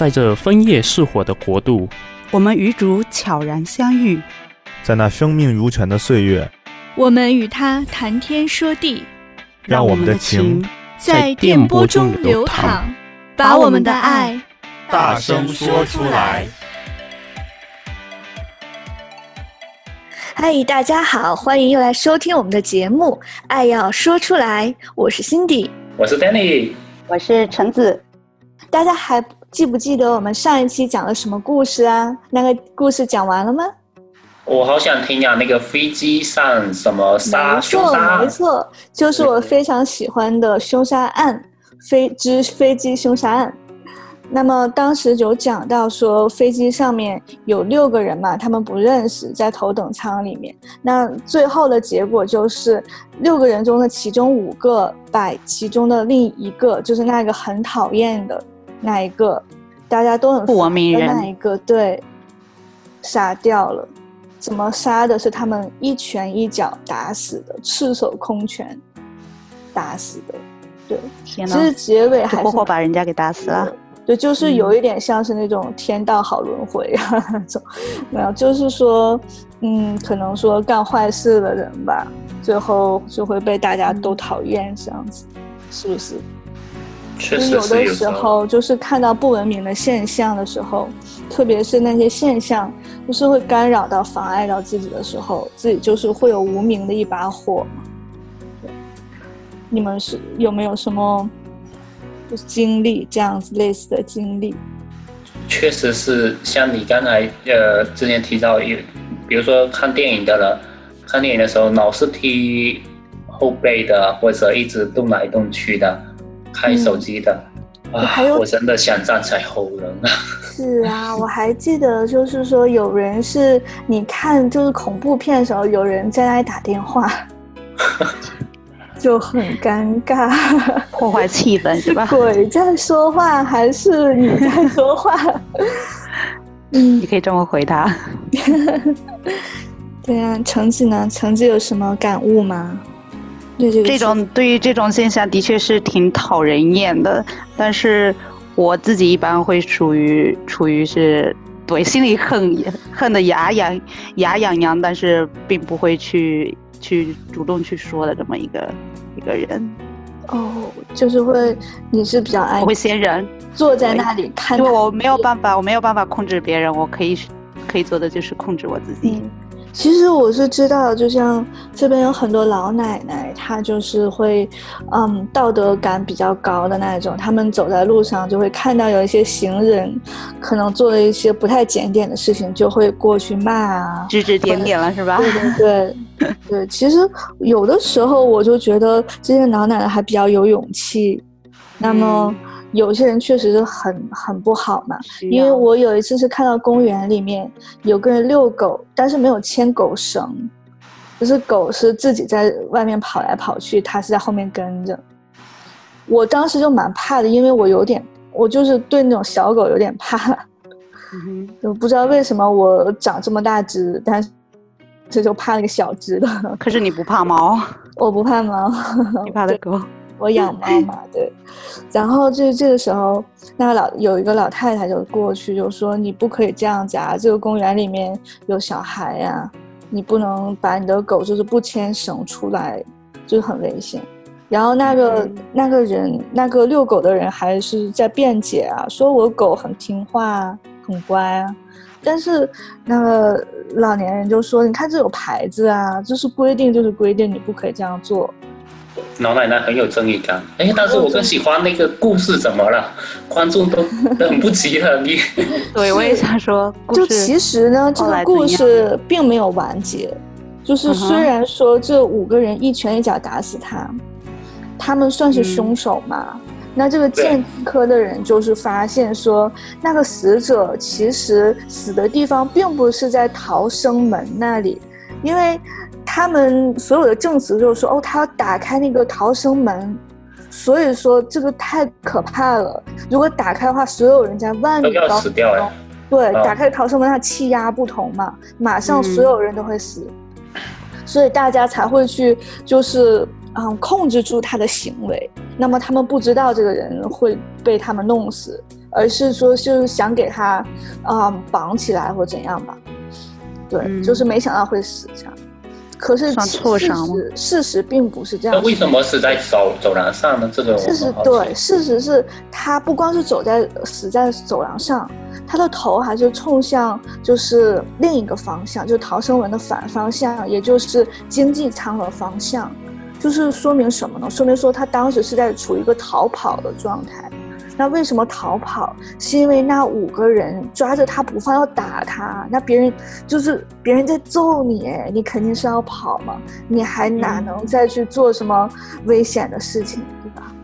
在这枫叶似火的国度，我们与主悄然相遇，在那生命如泉的岁月，我们与他谈天说地，让我们的情在电波中流淌，把我们的爱大声说出来。嗨，大家好，欢迎又来收听我们的节目《爱要说出来》，我是 Cindy，我是 Danny，我是橙子。大家还记不记得我们上一期讲了什么故事啊？那个故事讲完了吗？我好想听啊！那个飞机上什么杀？没错，没错，就是我非常喜欢的凶杀案——飞之飞机凶杀案。那么当时有讲到说，飞机上面有六个人嘛，他们不认识，在头等舱里面。那最后的结果就是，六个人中的其中五个把其中的另一个，就是那个很讨厌的。那一个，大家都很不文明人，那一个对，杀掉了。怎么杀的？是他们一拳一脚打死的，赤手空拳打死的。对，天哪！其实结尾还是活活把人家给打死了。对，就是有一点像是那种天道好轮回啊那种。没有，就是说，嗯，可能说干坏事的人吧，最后就会被大家都讨厌，这样子，是不是？确实有的时候，就是看到不文明的现象的时候，特别是那些现象，就是会干扰到、妨碍到自己的时候，自己就是会有无名的一把火。你们是有没有什么就是经历这样子类似的经历？确实是像你刚才呃之前提到有，比如说看电影的人，看电影的时候老是踢后背的，或者一直动来动去的。开手机的、嗯、啊，还有，我真的想站起来吼人啊！是啊，我还记得，就是说有人是你看，就是恐怖片的时候，有人在那里打电话，就很尴尬，破坏气氛是吧？鬼在说话还是你在说话？嗯，你可以这么回答。对啊，橙子呢？橙子有什么感悟吗？这种对于这种现象的确是挺讨人厌的，但是我自己一般会属于处于是对心里恨恨的牙痒牙痒痒，但是并不会去去主动去说的这么一个一个人。哦，就是会你是比较爱我会先忍，坐在那里看，因为我没有办法，我没有办法控制别人，我可以可以做的就是控制我自己。嗯其实我是知道，就像这边有很多老奶奶，她就是会，嗯，道德感比较高的那种。他们走在路上就会看到有一些行人，可能做了一些不太检点的事情，就会过去骂啊，指指点点了，是吧？对对对，对。其实有的时候我就觉得这些老奶奶还比较有勇气。那么。嗯有些人确实是很很不好嘛，因为我有一次是看到公园里面有个人遛狗，但是没有牵狗绳，就是狗是自己在外面跑来跑去，它是在后面跟着。我当时就蛮怕的，因为我有点，我就是对那种小狗有点怕，嗯、就不知道为什么我长这么大只，但是这就怕那个小只的。可是你不怕猫？我不怕猫，你怕的狗。我养猫嘛，对，然后这这个时候，那个老有一个老太太就过去就说：“你不可以这样子啊，这个公园里面有小孩呀、啊，你不能把你的狗就是不牵绳出来，就是很危险。”然后那个、嗯、那个人那个遛狗的人还是在辩解啊，说我狗很听话，很乖啊，但是那个老年人就说：“你看这有牌子啊，就是规定就是规定，你不可以这样做。”老奶奶很有正义感，哎，但是我更喜欢那个故事，怎么了？观众都 等不及了，你。对，我也想说，就其实呢，这个故事并没有完结，就是虽然说这五个人一拳一脚打死他，他们算是凶手嘛？嗯、那这个鉴定科的人就是发现说，那个死者其实死的地方并不是在逃生门那里，因为。他们所有的证词就是说，哦，他要打开那个逃生门，所以说这个太可怕了。如果打开的话，所有人在万里高空，对，哦、打开逃生门，它气压不同嘛，马上所有人都会死，嗯、所以大家才会去，就是嗯，控制住他的行为。那么他们不知道这个人会被他们弄死，而是说是想给他啊绑起来或怎样吧。对，嗯、就是没想到会死这样。可是事实事实并不是这样。那为什么死在走走廊上呢？这个事实对，事实是他不光是走在死在走廊上，他的头还是冲向就是另一个方向，就是逃生门的反方向，也就是经济舱的方向。就是说明什么呢？说明说他当时是在处于一个逃跑的状态。那为什么逃跑？是因为那五个人抓着他不放，要打他。那别人就是别人在揍你，你肯定是要跑嘛。你还哪能再去做什么危险的事情，对吧？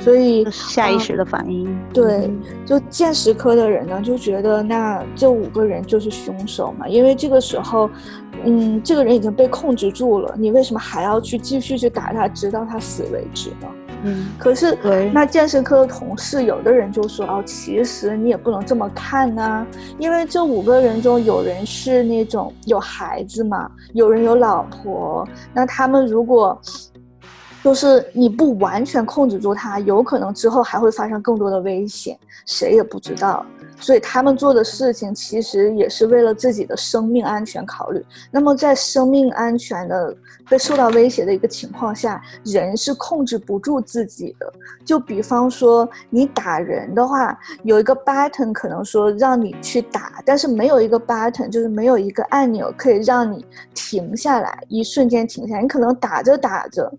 所以下意识的反应。嗯、对，就见识科的人呢，就觉得那这五个人就是凶手嘛。因为这个时候，嗯，这个人已经被控制住了，你为什么还要去继续去打他，直到他死为止呢？嗯，可是那健身科的同事，有的人就说哦，其实你也不能这么看呐、啊，因为这五个人中有人是那种有孩子嘛，有人有老婆，那他们如果就是你不完全控制住它，有可能之后还会发生更多的危险，谁也不知道。所以他们做的事情其实也是为了自己的生命安全考虑。那么在生命安全的被受到威胁的一个情况下，人是控制不住自己的。就比方说你打人的话，有一个 button 可能说让你去打，但是没有一个 button，就是没有一个按钮可以让你停下来，一瞬间停下来。你可能打着打着，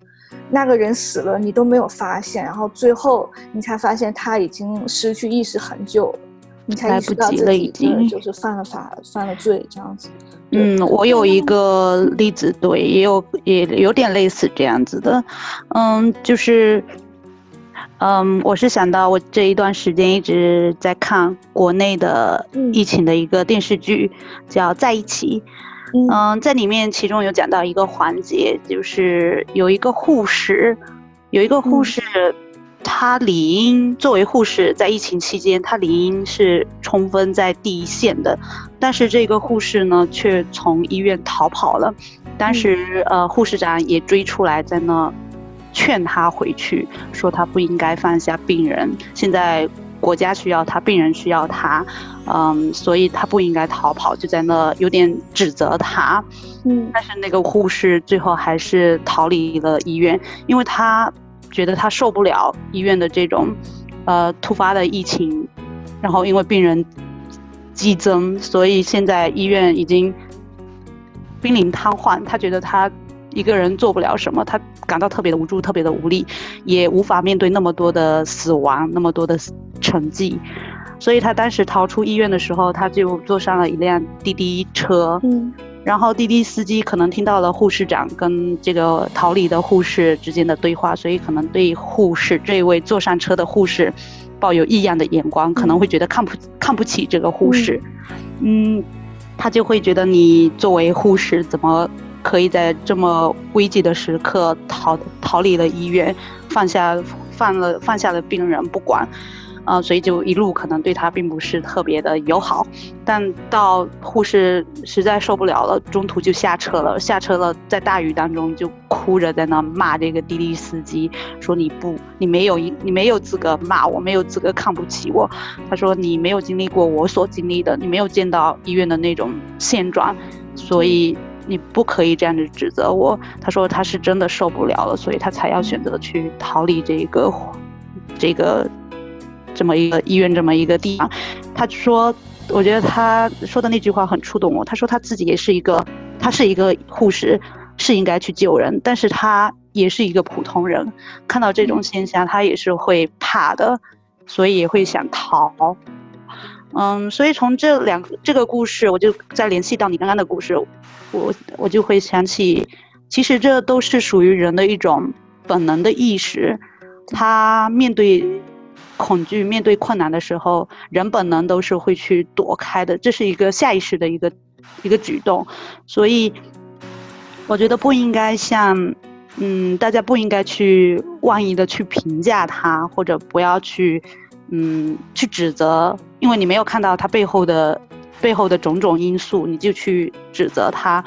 那个人死了，你都没有发现，然后最后你才发现他已经失去意识很久了。你才意识到自己就是犯了法，犯了罪这样子。嗯，我有一个例子，对，也有也有点类似这样子的。嗯，就是，嗯，我是想到我这一段时间一直在看国内的疫情的一个电视剧，叫《在一起》。嗯，在里面其中有讲到一个环节，就是有一个护士，有一个护士。他理应作为护士，在疫情期间，她理应是冲锋在第一线的，但是这个护士呢，却从医院逃跑了。当时，呃，护士长也追出来，在那劝他回去，说他不应该放下病人。现在国家需要他，病人需要他，嗯，所以他不应该逃跑，就在那有点指责他。嗯，但是那个护士最后还是逃离了医院，因为他。觉得他受不了医院的这种，呃，突发的疫情，然后因为病人激增，所以现在医院已经濒临瘫痪。他觉得他一个人做不了什么，他感到特别的无助，特别的无力，也无法面对那么多的死亡，那么多的成绩。所以他当时逃出医院的时候，他就坐上了一辆滴滴车。嗯。然后滴滴司机可能听到了护士长跟这个逃离的护士之间的对话，所以可能对护士这位坐上车的护士抱有异样的眼光，可能会觉得看不看不起这个护士，嗯，他就会觉得你作为护士怎么可以在这么危急的时刻逃逃离了医院，放下放了放下了病人不管。啊、所以就一路可能对他并不是特别的友好，但到护士实在受不了了，中途就下车了，下车了，在大雨当中就哭着在那骂这个滴滴司机，说你不，你没有，你没有资格骂我，没有资格看不起我。他说你没有经历过我所经历的，你没有见到医院的那种现状，所以你不可以这样子指责我。他说他是真的受不了了，所以他才要选择去逃离这个，这个。这么一个医院，这么一个地方，他说，我觉得他说的那句话很触动我。他说他自己也是一个，他是一个护士，是应该去救人，但是他也是一个普通人，看到这种现象，他也是会怕的，所以也会想逃。嗯，所以从这两这个故事，我就再联系到你刚刚的故事，我我就会想起，其实这都是属于人的一种本能的意识，他面对。恐惧面对困难的时候，人本能都是会去躲开的，这是一个下意识的一个一个举动，所以我觉得不应该像，嗯，大家不应该去妄意的去评价他，或者不要去，嗯，去指责，因为你没有看到他背后的背后的种种因素，你就去指责他。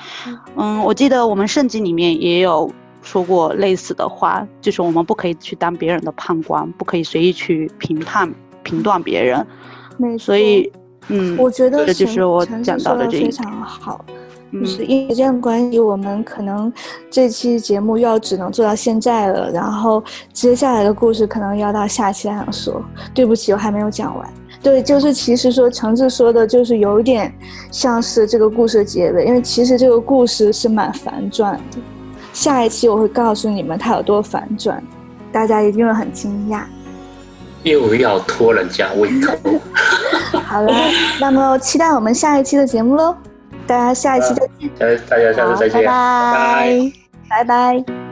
嗯，我记得我们圣经里面也有。说过类似的话，就是我们不可以去当别人的判官，不可以随意去评判评断别人。所以，嗯，我觉得这就是我讲到的这一非常好。就是因为这样关系，我们可能这期节目要只能做到现在了，然后接下来的故事可能要到下期来说。对不起，我还没有讲完。对，就是其实说橙子说的，就是有点像是这个故事的结尾，因为其实这个故事是蛮反转的。下一期我会告诉你们它有多反转，大家一定会很惊讶。又要拖人家胃口。好了，那么期待我们下一期的节目喽，大家下一期再见。大家下次再见，拜拜，拜拜。